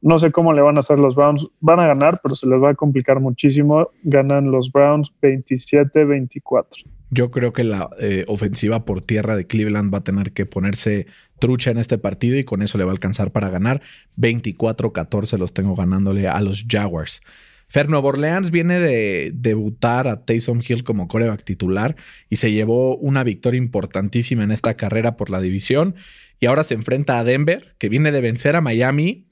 No sé cómo le van a hacer los Browns. Van a ganar, pero se les va a complicar muchísimo. Ganan los Browns 27-24. Yo creo que la ofensiva por tierra de Cleveland va a tener que ponerse trucha en este partido y con eso le va a alcanzar para ganar. 24-14 los tengo ganándole a los Jaguars. Fer Nuevo Orleans viene de debutar a Taysom Hill como coreback titular y se llevó una victoria importantísima en esta carrera por la división. Y ahora se enfrenta a Denver, que viene de vencer a Miami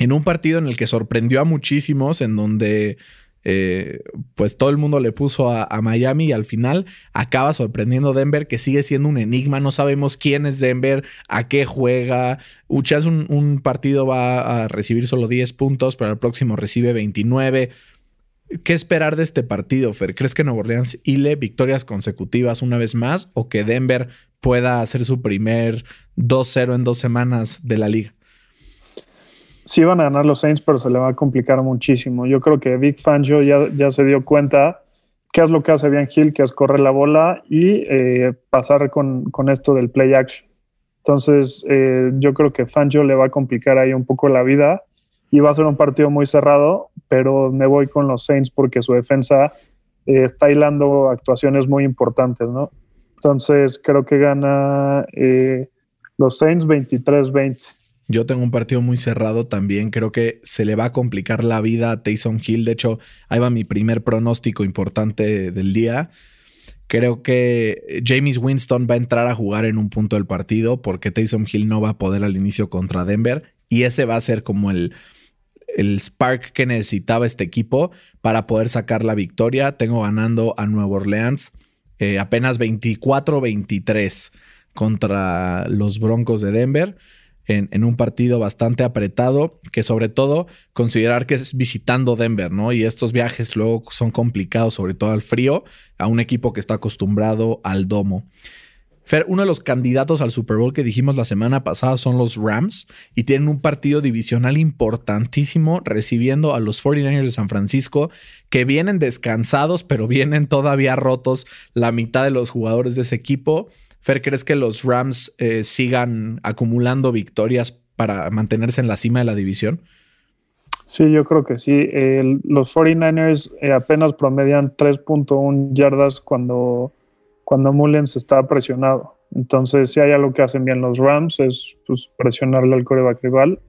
en un partido en el que sorprendió a muchísimos, en donde eh, pues todo el mundo le puso a, Miami y al final acaba sorprendiendo Denver, que sigue siendo un enigma. No sabemos quién es Denver, a qué juega. Uchas un, partido va a recibir solo 10 puntos, pero el próximo recibe 29. ¿Qué esperar de este partido, Fer? ¿Crees que Nuevo Orleans hile victorias consecutivas una vez más o que Denver pueda hacer su primer 2-0 en dos semanas de la liga? Sí van a ganar los Saints, pero se le va a complicar muchísimo. Yo creo que Big Fangio ya, ya se dio cuenta qué es lo que hace bien Hill, que es correr la bola y eh, pasar con, con, esto del play action. Entonces, eh, yo creo que Fangio le va a complicar ahí un poco la vida y va a ser un partido muy cerrado, pero me voy con los Saints porque su defensa eh, está hilando actuaciones muy importantes, ¿no? Entonces, creo que gana los Saints 23-20. Yo tengo un partido muy cerrado también. Creo que se le va a complicar la vida a Taysom Hill. De hecho, ahí va mi primer pronóstico importante del día. Creo que James Winston va a entrar a jugar en un punto del partido porque Taysom Hill no va a poder al inicio contra Denver. Y ese va a ser como el, el spark que necesitaba este equipo para poder sacar la victoria. Tengo ganando a Nueva Orleans eh, apenas 24-23 contra los Broncos de Denver en, un partido bastante apretado, que sobre todo considerar que es visitando Denver, ¿no? Y estos viajes luego son complicados, sobre todo al frío, a un equipo que está acostumbrado al domo. Fer, uno de los candidatos al Super Bowl que dijimos la semana pasada son los Rams y tienen un partido divisional importantísimo recibiendo a los 49ers de San Francisco que vienen descansados pero vienen todavía rotos la mitad de los jugadores de ese equipo Fer, ¿crees que los Rams eh, sigan acumulando victorias para mantenerse en la cima de la división? Sí, yo creo que sí. los 49ers eh, apenas promedian 3.1 yardas cuando, cuando Mullens está presionado. Entonces, si hay algo que hacen bien los Rams es pues, presionarle al coreback rival.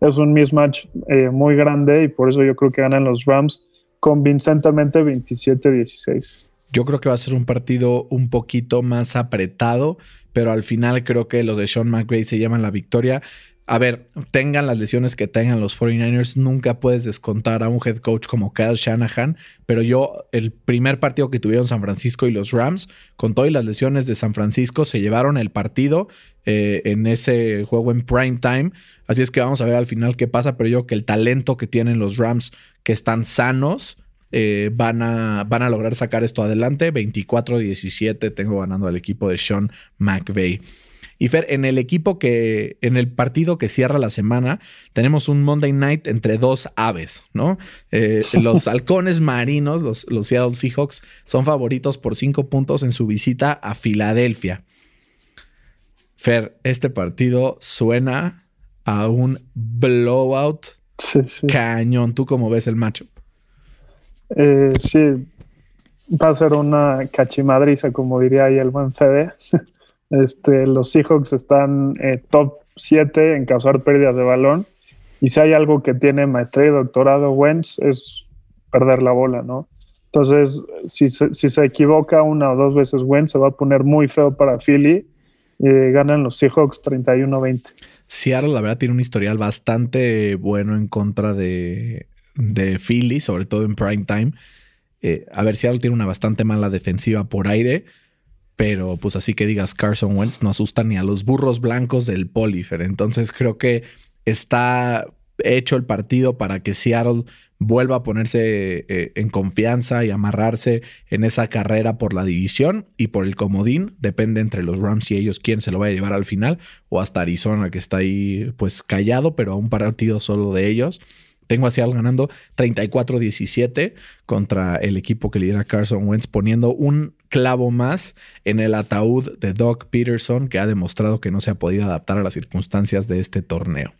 Es un mismatch eh, muy grande y por eso yo creo que ganan los Rams convincentemente 27-16. Yo creo que va a ser un partido un poquito más apretado, pero al final creo que los de Sean McVay se llaman la victoria. A ver, tengan las lesiones que tengan los 49ers, nunca puedes descontar a un head coach como Kyle Shanahan, pero yo el primer partido que tuvieron San Francisco y los Rams, con todas las lesiones de San Francisco, se llevaron el partido eh, en ese juego en prime time, así es que vamos a ver al final qué pasa, pero yo creo que el talento que tienen los Rams, que están sanos, eh, van, a, van, a, lograr sacar esto adelante. 24-17 tengo ganando al equipo de Sean McVay. Y Fer, en el equipo que, en el partido que cierra la semana, tenemos un Monday Night entre dos aves, ¿no? Eh, [LAUGHS] los halcones marinos, los, los Seattle Seahawks, son favoritos por cinco puntos en su visita a Filadelfia. Fer, este partido suena a un blowout cañón. ¿Tú cómo ves el matchup? Eh, sí, va a ser una cachimadriza, como diría ahí el buen Fede. [LAUGHS] Este, los Seahawks están eh, top 7 en causar pérdidas de balón. Y si hay algo que tiene maestría y doctorado Wentz es perder la bola, ¿no? Entonces, si se, si se equivoca una o dos veces Wentz, se va a poner muy feo para Philly. y ganan los Seahawks 31-20. Seattle, la verdad, tiene un historial bastante bueno en contra de, de Philly, sobre todo en prime time. Eh, a ver, Seattle tiene una bastante mala defensiva por aire, pero pues así que digas Carson Wentz no asusta ni a los burros blancos del Polifer. Entonces creo que está hecho el partido para que Seattle vuelva a ponerse eh, en confianza y amarrarse en esa carrera por la división y por el comodín. Depende entre los Rams y ellos quién se lo va a llevar al final o hasta Arizona que está ahí pues callado, pero a un partido solo de ellos. Tengo a Seattle ganando 34-17 contra el equipo que lidera Carson Wentz, poniendo un clavo más en el ataúd de Doug Peterson, que ha demostrado que no se ha podido adaptar a las circunstancias de este torneo.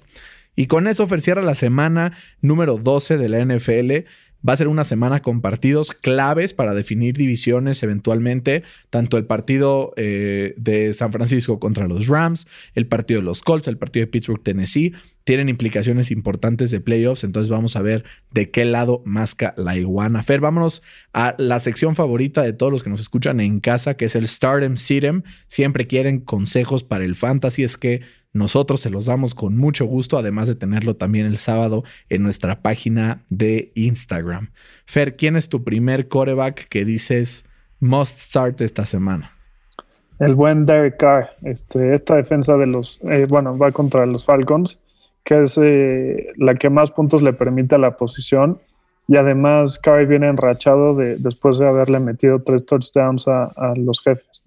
Y con eso cierra la semana número 12 de la NFL. Va a ser una semana con partidos claves para definir divisiones eventualmente, tanto el partido eh, de San Francisco contra los Rams, el partido de los Colts, el partido de Pittsburgh, Tennessee, tienen implicaciones importantes de playoffs, entonces vamos a ver de qué lado masca la iguana. Fer, vámonos a la sección favorita de todos los que nos escuchan en casa, que es el Stardom Sitem. Siempre quieren consejos para el fantasy, es que nosotros se los damos con mucho gusto, además de tenerlo también el sábado en nuestra página de Instagram. Fer, ¿quién es tu primer coreback que dices must start esta semana? El buen Derek Carr. Este, esta defensa de los, eh, bueno, va contra los Falcons, que es eh, la que más puntos le permite a la posición. Y además, Curry viene enrachado de, después de haberle metido tres touchdowns a los jefes.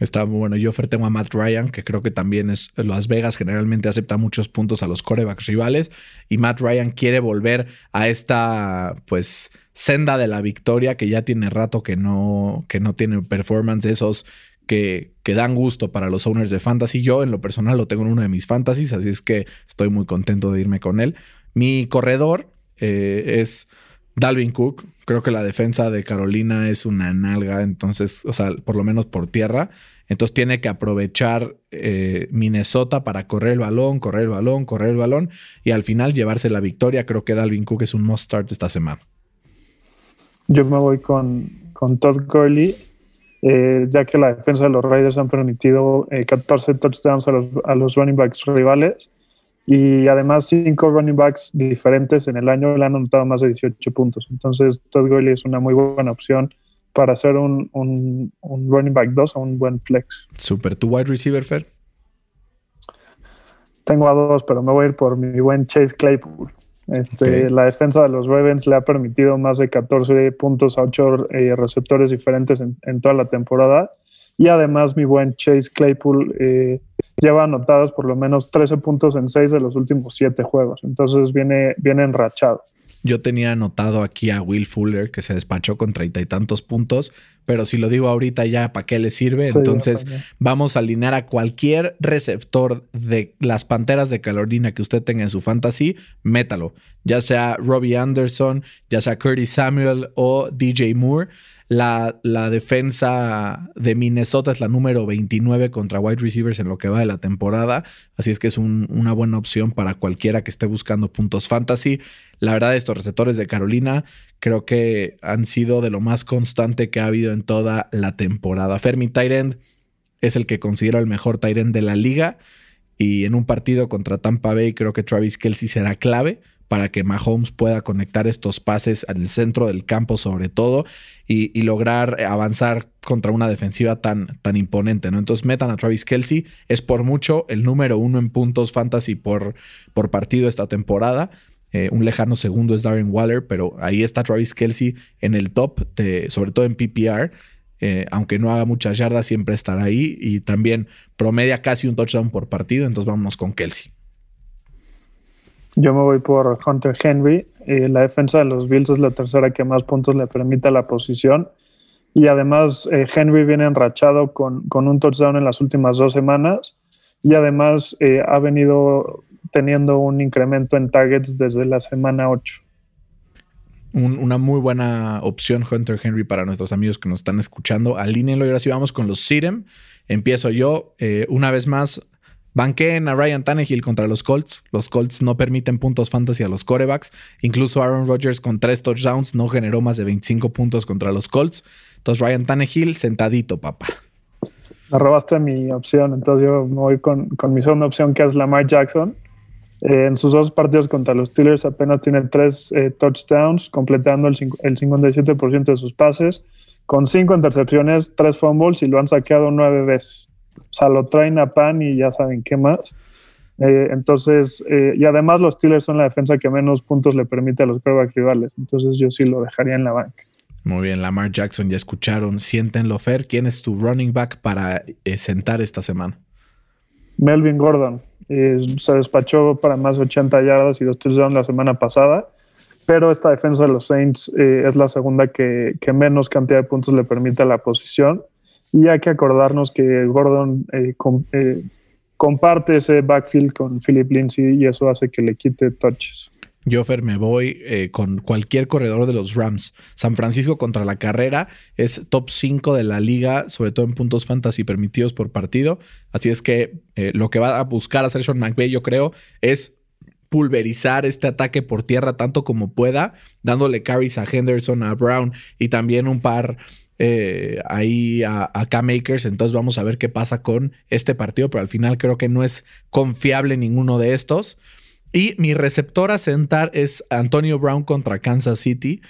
Está muy bueno. Yo tengo a Matt Ryan, que creo que también es. Las Vegas generalmente acepta muchos puntos a los corebacks rivales. Y Matt Ryan quiere volver a esta, pues, senda de la victoria que ya tiene rato que no, que no tiene performance esos que, que, dan gusto para los owners de fantasy. Yo, en lo personal, lo tengo en uno de mis fantasies, así es que estoy muy contento de irme con él. Mi corredor eh, es Dalvin Cook. Creo que la defensa de Carolina es una nalga, entonces, o sea, por lo menos por tierra. Entonces tiene que aprovechar eh, Minnesota para correr el balón, correr el balón, correr el balón y al final llevarse la victoria. Creo que Dalvin Cook es un must start esta semana. Yo me voy con, con Todd Gurley, eh, ya que la defensa de los Raiders han permitido 14 eh, touchdowns a los, a los running backs rivales y además cinco running backs diferentes en el año le han anotado más de 18 puntos. Entonces Todd Gurley es una muy buena opción para hacer un, un, running back 2 o un buen flex. Super. ¿Tu wide receiver, Fer? Tengo a dos, pero me voy a ir por mi buen Chase Claypool. Este, La defensa de los Ravens le ha permitido más de 14 puntos a 8 eh, receptores diferentes en, en, toda la temporada. Y además mi buen Chase Claypool eh, lleva anotados por lo menos 13 puntos en 6 de los últimos 7 juegos. Entonces viene, viene enrachado. Yo tenía anotado aquí a Will Fuller que se despachó con treinta y tantos puntos, pero si lo digo ahorita ya, ¿para qué le sirve? Entonces vamos a alinear a cualquier receptor de las Panteras de Carolina que usted tenga en su fantasy, métalo. Ya sea Robbie Anderson, ya sea Curtis Samuel o DJ Moore. La, la, defensa de Minnesota es la número 29 contra wide receivers en lo que va de la temporada. Así es que es una buena opción para cualquiera que esté buscando puntos fantasy. La verdad, estos receptores de Carolina creo que han sido de lo más constante que ha habido en toda la temporada. Fermi Tyrend es el que considero el mejor Tyrend de la liga. Y en un partido contra Tampa Bay, creo que Travis Kelsey será clave para que Mahomes pueda conectar estos pases al centro del campo sobre todo y, lograr avanzar contra una defensiva tan, tan imponente, ¿no? Entonces metan a Travis Kelsey, es por mucho el número uno en puntos fantasy por, por partido esta temporada. Eh, un lejano segundo es Darren Waller, pero ahí está Travis Kelsey en el top, sobre todo en PPR. Eh, aunque no haga muchas yardas, siempre estará ahí y también promedia casi un touchdown por partido. Entonces vámonos con Kelsey. Yo me voy por Hunter Henry. Eh, la defensa de los Bills es la tercera que más puntos le permite a la posición. Y además, Henry viene enrachado con, con, un touchdown en las últimas dos semanas. Y además ha venido teniendo un incremento en targets desde la semana 8. una muy buena opción, Hunter Henry, para nuestros amigos que nos están escuchando. Alínenlo y ahora sí vamos con los Sirem. Empiezo yo. una vez más, Banqueen a Ryan Tannehill contra los Colts. Los Colts no permiten puntos fantasy a los corebacks. Incluso Aaron Rodgers con tres touchdowns no generó más de 25 puntos contra los Colts. Entonces Ryan Tannehill sentadito, papá. Me robaste mi opción, entonces yo me voy con, mi segunda opción que es Lamar Jackson. Eh, en sus dos partidos contra los Steelers apenas tiene tres eh, touchdowns, completando el, el 57% de sus pases, con cinco intercepciones, tres fumbles y lo han saqueado nueve veces. O sea, lo traen a pan y ya saben qué más. Eh, entonces, y además los Steelers son la defensa que menos puntos le permite a los quarterbacks rivales. Entonces yo sí lo dejaría en la banca. Muy bien, Lamar Jackson, ya escucharon. Siéntenlo, Fer. ¿Quién es tu running back para sentar esta semana? Melvin Gordon. se despachó para más de 80 yardas y dos touchdowns la semana pasada. Pero esta defensa de los Saints es la segunda que, menos cantidad de puntos le permite a la posición. Y hay que acordarnos que Gordon eh, eh, comparte ese backfield con Philip Lindsay y eso hace que le quite touches. Yo, Fer, me voy eh, con cualquier corredor de los Rams. San Francisco contra la carrera es top 5 de la liga, sobre todo en puntos fantasy permitidos por partido. Así es que lo que va a buscar hacer Sean McVay, yo creo, es pulverizar este ataque por tierra tanto como pueda, dándole carries a Henderson, a Brown y también un par eh, ahí a, K-Makers. Entonces vamos a ver qué pasa con este partido, pero al final creo que no es confiable ninguno de estos. Y mi receptor a sentar es Antonio Brown contra Kansas City.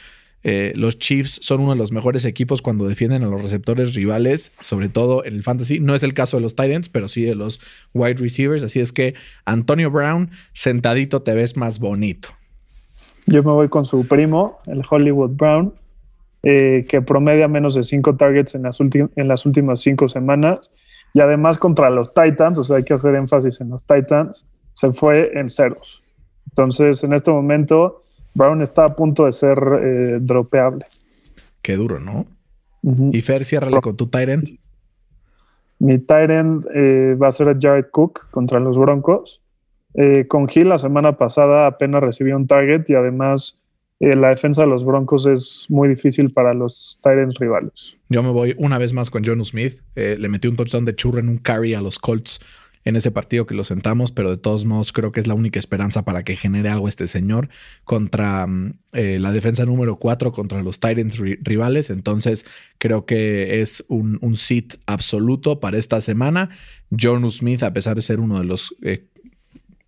Eh, los Chiefs son uno de los mejores equipos cuando defienden a los receptores rivales, sobre todo en el fantasy. No es el caso de los Titans, pero sí de los wide receivers. Así es que Antonio Brown, sentadito te ves más bonito. Yo me voy con su primo, el Hollywood Brown, eh, que promedia menos de cinco targets en las, en las últimas cinco semanas. Y además contra los Titans, o sea, hay que hacer énfasis en los Titans, se fue en ceros. Entonces, en este momento, Brown está a punto de ser eh, dropeable. Qué duro, ¿no? Y Fer, ciérrale con tu Tyrant. Mi Tyrant eh, va a ser Jared Cook contra los Broncos. Eh, con Hill la semana pasada apenas recibió un target y además eh, la defensa de los Broncos es muy difícil para los Tyrants rivales. Yo me voy una vez más con John Smith. le metí un touchdown de churro en un carry a los Colts en ese partido que lo sentamos, pero de todos modos creo que es la única esperanza para que genere algo este señor contra mm, eh, la defensa número 4 contra los Titans rivales. Entonces creo que es un, sit absoluto para esta semana. John Smith, a pesar de ser uno de los eh,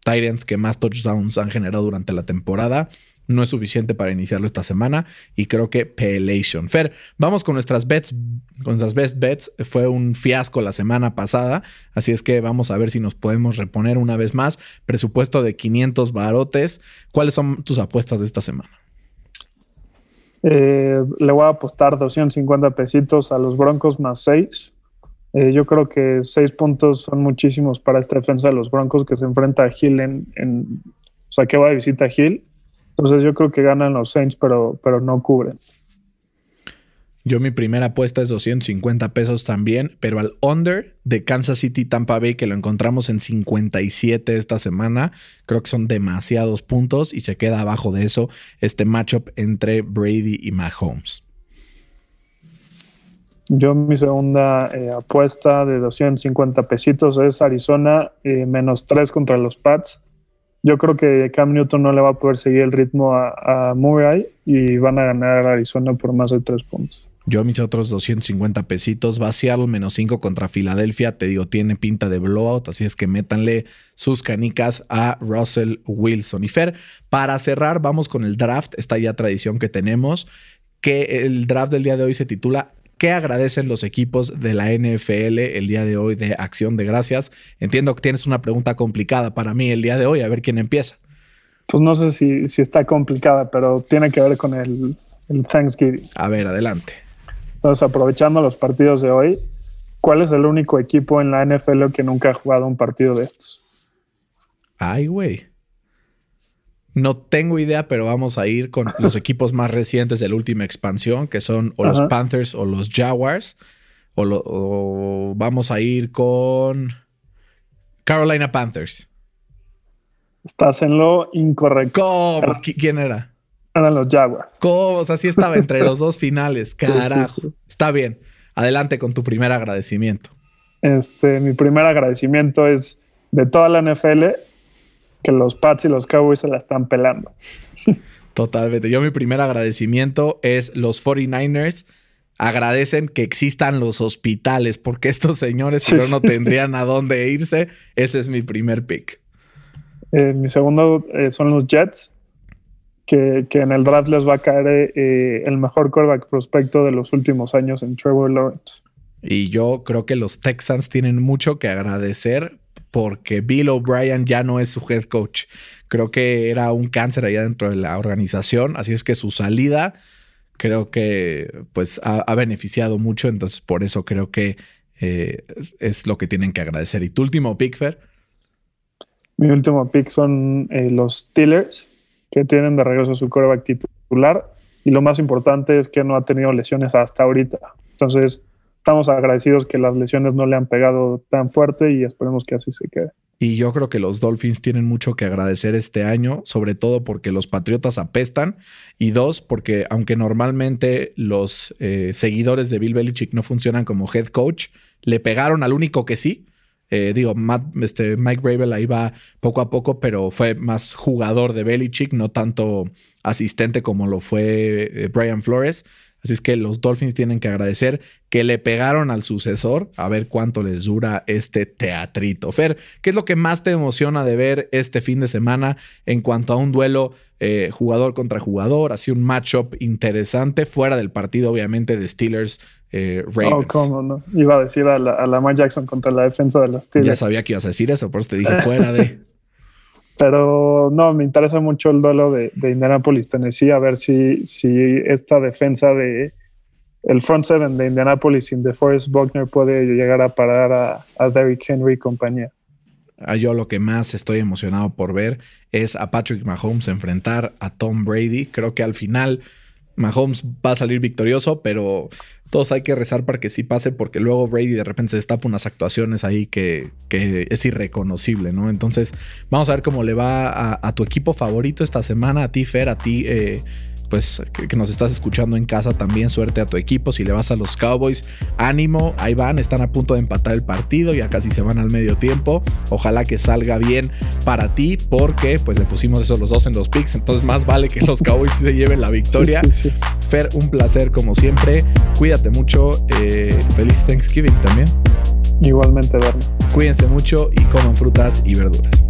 Titans que más touchdowns han generado durante la temporada, no es suficiente para iniciarlo esta semana y creo que Pelation. Fer, vamos con nuestras bets, con nuestras best bets. Fue un fiasco la semana pasada, así es que vamos a ver si nos podemos reponer una vez más. Presupuesto de 500 barotes. ¿Cuáles son tus apuestas de esta semana? Eh, le voy a apostar 250 pesitos a los Broncos más 6. Eh, yo creo que 6 puntos son muchísimos para esta defensa de los Broncos que se enfrenta a Hill en, en o sea, que va de visita a Hill entonces yo creo que ganan los Saints, pero, pero no cubren. Yo mi primera apuesta es 250 pesos también, pero al under de Kansas City Tampa Bay, que lo encontramos en 57 esta semana, creo que son demasiados puntos y se queda abajo de eso este matchup entre Brady y Mahomes. Yo mi segunda eh, apuesta de 250 pesitos es Arizona eh, menos 3 contra los Pats yo creo que Cam Newton no le va a poder seguir el ritmo a, Murray y van a ganar a Arizona por más de tres puntos. Yo mis otros 250 pesitos. Va menos 5 contra Filadelfia. Te digo, tiene pinta de blowout. Así es que métanle sus canicas a Russell Wilson. Y Fer, para cerrar, vamos con el draft. Esta ya tradición que tenemos. Que el draft del día de hoy se titula ¿Qué agradecen los equipos de la NFL el día de hoy de Acción de Gracias? Entiendo que tienes una pregunta complicada para mí el día de hoy, a ver quién empieza. Pues no sé si, si está complicada, pero tiene que ver con el, Thanksgiving. A ver, adelante. Entonces, aprovechando los partidos de hoy, ¿cuál es el único equipo en la NFL que nunca ha jugado un partido de estos? Ay, güey. No tengo idea, pero vamos a ir con los [LAUGHS] equipos más recientes de la última expansión, que son o los Panthers o los Jaguars. O, vamos a ir con Carolina Panthers. Estás en lo incorrecto. ¿Cómo? ¿Quién era? Eran los Jaguars. ¿Cómo? O sea, sí estaba entre los [LAUGHS] dos finales. Carajo. Está bien. Adelante con tu primer agradecimiento. Este, mi primer agradecimiento es de toda la NFL que los Pats y los Cowboys se la están pelando. Totalmente. Yo mi primer agradecimiento es los 49ers agradecen que existan los hospitales porque estos señores si no no tendrían a dónde irse. Ese es mi primer pick. Eh, mi segundo eh, son los Jets, que, en el draft les va a caer eh, el mejor quarterback prospecto de los últimos años en Trevor Lawrence. Y yo creo que los Texans tienen mucho que agradecer porque Bill O'Brien ya no es su head coach. Creo que era un cáncer allá dentro de la organización, así es que su salida creo que pues ha, beneficiado mucho, entonces por eso creo que eh, es lo que tienen que agradecer. ¿Y tu último pick, Fer? Mi último pick son eh, los Steelers, que tienen de regreso su coreback titular, y lo más importante es que no ha tenido lesiones hasta ahorita. Entonces, estamos agradecidos que las lesiones no le han pegado tan fuerte y esperemos que así se quede. Y yo creo que los Dolphins tienen mucho que agradecer este año, sobre todo porque los Patriotas apestan y dos, porque aunque normalmente los eh, seguidores de Bill Belichick no funcionan como head coach, le pegaron al único que sí. Eh, digo, este, Mike Bravel ahí va poco a poco, pero fue más jugador de Belichick, no tanto asistente como lo fue eh, Brian Flores. Así es que los Dolphins tienen que agradecer que le pegaron al sucesor a ver cuánto les dura este teatrito. Fer, ¿qué es lo que más te emociona de ver este fin de semana en cuanto a un duelo eh, jugador contra jugador? Así un matchup interesante, fuera del partido, obviamente, de Steelers. Eh, Ravens. Oh, ¿cómo no? Iba a decir a la, a Jackson contra la defensa de los Steelers. Ya sabía que ibas a decir eso, por eso te dije [LAUGHS] fuera de. Pero no, me interesa mucho el duelo de, de Indianapolis, Tennessee, a ver si, si esta defensa de el front seven de Indianapolis sin DeForest Buckner puede llegar a parar a, a Derrick Henry y compañía. Ah, yo lo que más estoy emocionado por ver es a Patrick Mahomes enfrentar a Tom Brady. Creo que al final Mahomes va a salir victorioso, pero todos hay que rezar para que sí pase, porque luego Brady de repente se destapa unas actuaciones ahí que, es irreconocible, ¿no? Entonces, vamos a ver cómo le va a, a, tu equipo favorito esta semana, a ti, Fer, a ti, eh, pues que, nos estás escuchando en casa también, suerte a tu equipo. Si le vas a los Cowboys, ánimo, ahí van, están a punto de empatar el partido, ya casi se van al medio tiempo. Ojalá que salga bien para ti, porque pues le pusimos esos los dos en los picks, entonces más vale que los Cowboys se lleven la victoria. Fer, un placer como siempre. Cuídate mucho. Eh, feliz Thanksgiving también. Igualmente, Bernie. Cuídense mucho y coman frutas y verduras.